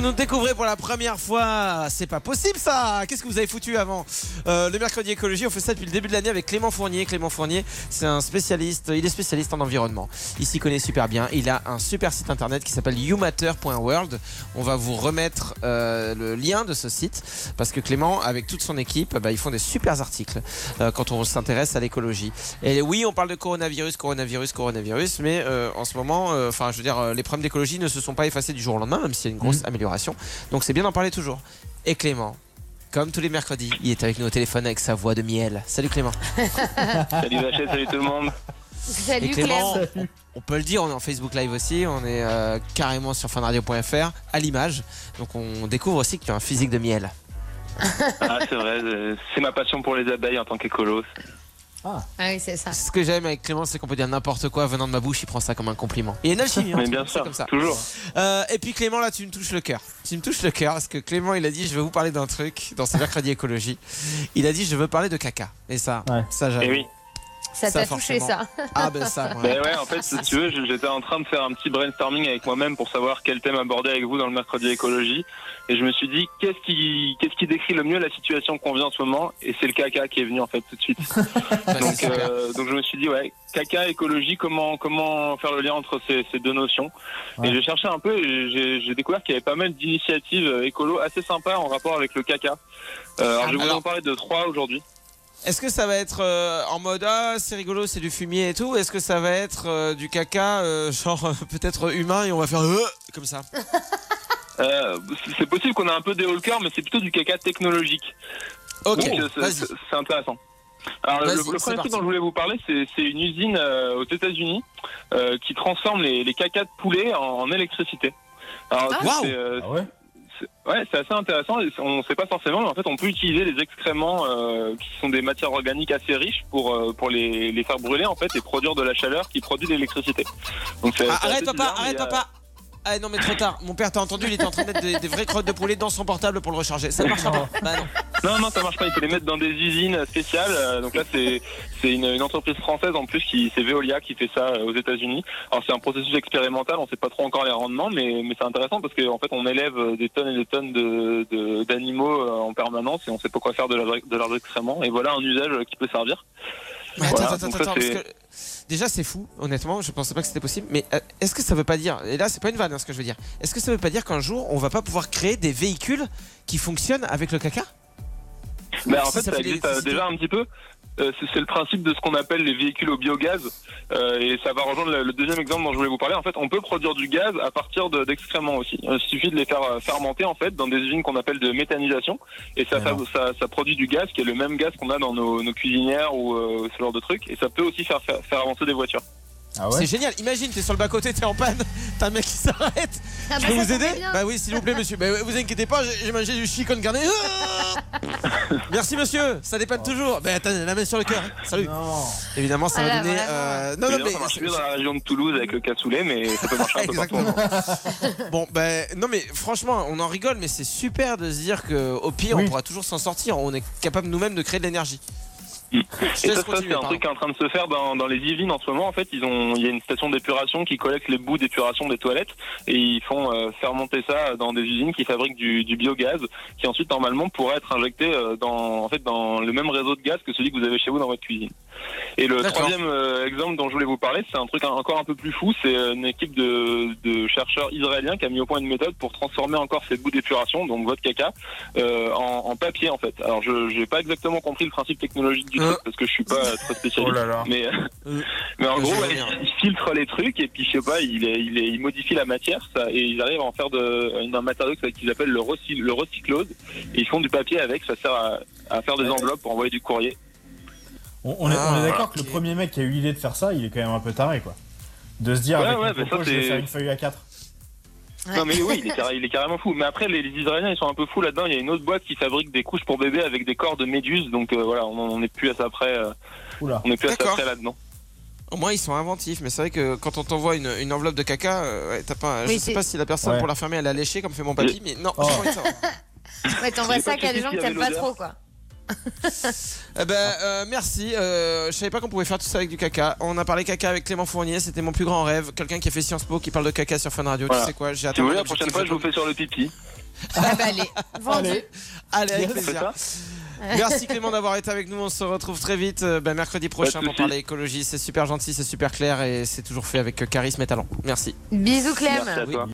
vous nous découvrez pour la première fois, c'est pas possible ça Qu'est-ce que vous avez foutu avant euh, Le mercredi écologie, on fait ça depuis le début de l'année avec Clément Fournier. Clément Fournier, c'est un spécialiste, il est spécialiste en environnement. Il s'y connaît super bien. Il a un super site internet qui s'appelle youmatter.world. On va vous remettre euh, le lien de ce site parce que Clément, avec toute son équipe, bah, ils font des super articles euh, quand on s'intéresse à l'écologie. Et oui, on parle de coronavirus, coronavirus, coronavirus, mais en ce moment, enfin, je veux dire, les problèmes d'écologie ne se sont pas effacés du jour au lendemain, même s'il y a une grosse amélioration. Donc c'est bien d'en parler toujours. Et Clément, comme tous les mercredis, il est avec nous au téléphone avec sa voix de miel. Salut Clément. Salut Vachette, salut tout le monde. Salut Et Clément, on, on peut le dire, on est en Facebook Live aussi, on est euh, carrément sur fanradio.fr à l'image. Donc on découvre aussi que tu as un physique de miel. Ah, c'est vrai, c'est ma passion pour les abeilles en tant qu'écolo. Ah oui, c'est ça. Ce que j'aime avec Clément, c'est qu'on peut dire n'importe quoi venant de ma bouche, il prend ça comme un compliment. Il y a une alchimie, hein, Mais bien sûr, comme ça. toujours. Euh, et puis Clément, là, tu me touches le cœur. Tu me touches le cœur parce que Clément, il a dit, je vais vous parler d'un truc dans ce mercredi écologie. Il a dit, je veux parler de caca. Et ça, Ouais. ça j'avoue. Et oui. Ça t'a touché ça. Ah ben ça, ouais. Ben ouais, en fait, si tu veux, j'étais en train de faire un petit brainstorming avec moi-même pour savoir quel thème aborder avec vous dans le mercredi écologie. Et je me suis dit, qu'est-ce qui, qu'est-ce qui décrit le mieux la situation qu'on vit en ce moment? Et c'est le caca qui est venu en fait tout de suite. Bah, Donc, euh, donc je me suis dit, ouais, caca, écologie, comment, comment faire le lien entre ces, ces deux notions? Ouais. Et j'ai cherché un peu et j'ai, j'ai découvert qu'il y avait pas mal d'initiatives euh, écolo assez sympas en rapport avec le caca. Euh, alors, je vais vous en parler de trois aujourd'hui. Est-ce que ça va être euh, en mode ah c'est rigolo c'est du fumier et tout Est-ce que ça va être euh, du caca euh, genre euh, peut-être humain et on va faire euh, comme ça? Euh, c'est possible qu'on ait un peu des cœur, mais c'est plutôt du caca technologique. Ok, Donc, c'est- intéressant. Alors, le, le premier truc dont je voulais vous parler, c'est c'est une usine euh, aux États-Unis euh, qui transforme les, les cacas de poulet en, en électricité. Alors, Ah. c'est, euh, Ah ouais? Ouais, c'est assez intéressant. On ne sait pas forcément, mais en fait, on peut utiliser les excréments euh, qui sont des matières organiques assez riches pour euh, pour les, les faire brûler en fait et produire de la chaleur qui produit de l'électricité. Donc, c'est- Ah, arrête papa, bizarre, mais arrête il y a- papa Ah non mais trop tard, mon père t'a entendu, il était en train de mettre des, des vraies crottes de poulet dans son portable pour le recharger. Ça ne marchera pas. Bah non. Non, non, ça marche pas. Il faut les mettre dans des usines spéciales. Euh, Donc là, c'est c'est une, une entreprise française en plus qui c'est Veolia qui fait ça euh, aux États-Unis. Alors c'est un processus expérimental. On sait pas trop encore les rendements, mais mais c'est intéressant parce qu'en fait, on élève des tonnes et des tonnes de de- d'animaux euh, en permanence et on sait pas quoi faire de, leur- de leurs excréments. Et voilà un usage qui peut servir. Mais attends, Voilà, attends, attends, ça, parce que déjà c'est fou, honnêtement, je pensais pas que c'était possible, mais euh, est-ce que ça veut pas dire, et là c'est pas une vanne hein, ce que je veux dire, est-ce que ça veut pas dire qu'un jour on va pas pouvoir créer des véhicules qui fonctionnent avec le caca? Mais en Si fait, ça existe euh, déjà un petit peu. Euh, c'est le principe de ce qu'on appelle les véhicules au biogaz. Euh, et ça va rejoindre le, le deuxième exemple dont je voulais vous parler. En fait, on peut produire du gaz à partir de- d'excréments aussi. Il suffit de les faire euh, fermenter en fait dans des usines qu'on appelle de méthanisation. Et ça, ça, Alors. ça, ça produit du gaz qui est le même gaz qu'on a dans nos, nos cuisinières ou euh, ce genre de trucs. Et ça peut aussi faire, faire, faire avancer des voitures. Ah C'est génial, imagine, t'es sur le bas-côté, t'es en panne, t'as un mec qui s'arrête, je bah, peux ça vous aider. Bah oui, s'il vous plaît monsieur, bah vous inquiétez pas, j'ai mangé du chicken garni. Ah Merci monsieur, ça dépanne toujours. Bah attends, la main sur le cœur, hein. salut. Non Évidemment, ça va Voilà, donner... euh, Non, mais... ça marche mieux dans la région de Toulouse avec le cassoulet, mais ça peut marcher un peu partout. Exactement. bon, ben non, mais franchement, on en rigole, mais c'est super de se dire que au pire, Oui. on pourra toujours s'en sortir. On est capable nous-mêmes de créer de l'énergie. Et ça, ça, c'est un truc qui est en train de se faire dans, dans les Yvelines en ce moment. En fait, ils ont, il y a une station d'épuration qui collecte les bouts d'épuration des toilettes et ils font euh, fermenter ça dans des usines qui fabriquent du, du biogaz, qui ensuite normalement pourrait être injecté euh, dans, en fait, dans le même réseau de gaz que celui que vous avez chez vous dans votre cuisine. Et le troisième euh, exemple dont je voulais vous parler, c'est un truc un- encore un peu plus fou. C'est euh, une équipe de, de chercheurs israéliens qui a mis au point une méthode pour transformer encore ces bouts d'épuration, donc votre caca, euh, en, en papier en fait. Alors je n'ai pas exactement compris le principe technologique du Euh. truc parce que je suis pas très spécialiste. Oh là là Mais, Euh, mais en gros, vais ouais, revenir. il, il filtre les trucs et puis je sais pas, il, est- il, est- il modifie la matière ça, et ils arrivent à en faire de, un matériau qu'ils appellent le, recy, le recyclose et ils font du papier avec, ça sert à, à faire des enveloppes pour envoyer du courrier. On, on est, on Ah, est d'accord que le premier mec qui a eu l'idée de faire ça, il est quand même un peu taré quoi. De se dire Ouais, avec ouais, mais ça, je vais c'est- faire une feuille à 4. Ouais. Non mais oui, il est, carré- il est carrément fou. Mais après, les, les Israéliens, ils sont un peu fous là-dedans. Il y a une autre boîte qui fabrique des couches pour bébés avec des corps de méduses. Donc euh, voilà, on n'est plus à ça près. euh, Oula. on n'est plus à ça près là-dedans. Au moins, ils sont inventifs, mais c'est vrai que quand on t'envoie une, une enveloppe de caca, euh, ouais, t'as pas. je Oui, sais c'est- pas si la personne Ouais. pour la fermer, elle a léché comme fait mon papy, mais non, Oh. pas envie de savoir. Ouais, t'envoies ça qu'à des gens que t'aimes pas trop, quoi. Eh ben, euh, merci. Euh, je savais pas qu'on pouvait faire tout ça avec du caca. On a parlé caca avec Clément Fournier. C'était mon plus grand rêve. Quelqu'un qui a fait Sciences Po qui parle de caca sur Fun Radio. Voilà. Tu sais quoi J'ai Si vous voulez, la prochaine fois, je vous fais sur le pipi. Ah bah allez, vendu. Allez. Allez, avec plaisir. Merci Clément d'avoir été avec nous. On se retrouve très vite euh, ben, mercredi prochain pour parler écologie. C'est super gentil, c'est super clair et c'est toujours fait avec charisme et talent. Merci. Bisous Clem. Merci à Oui. toi.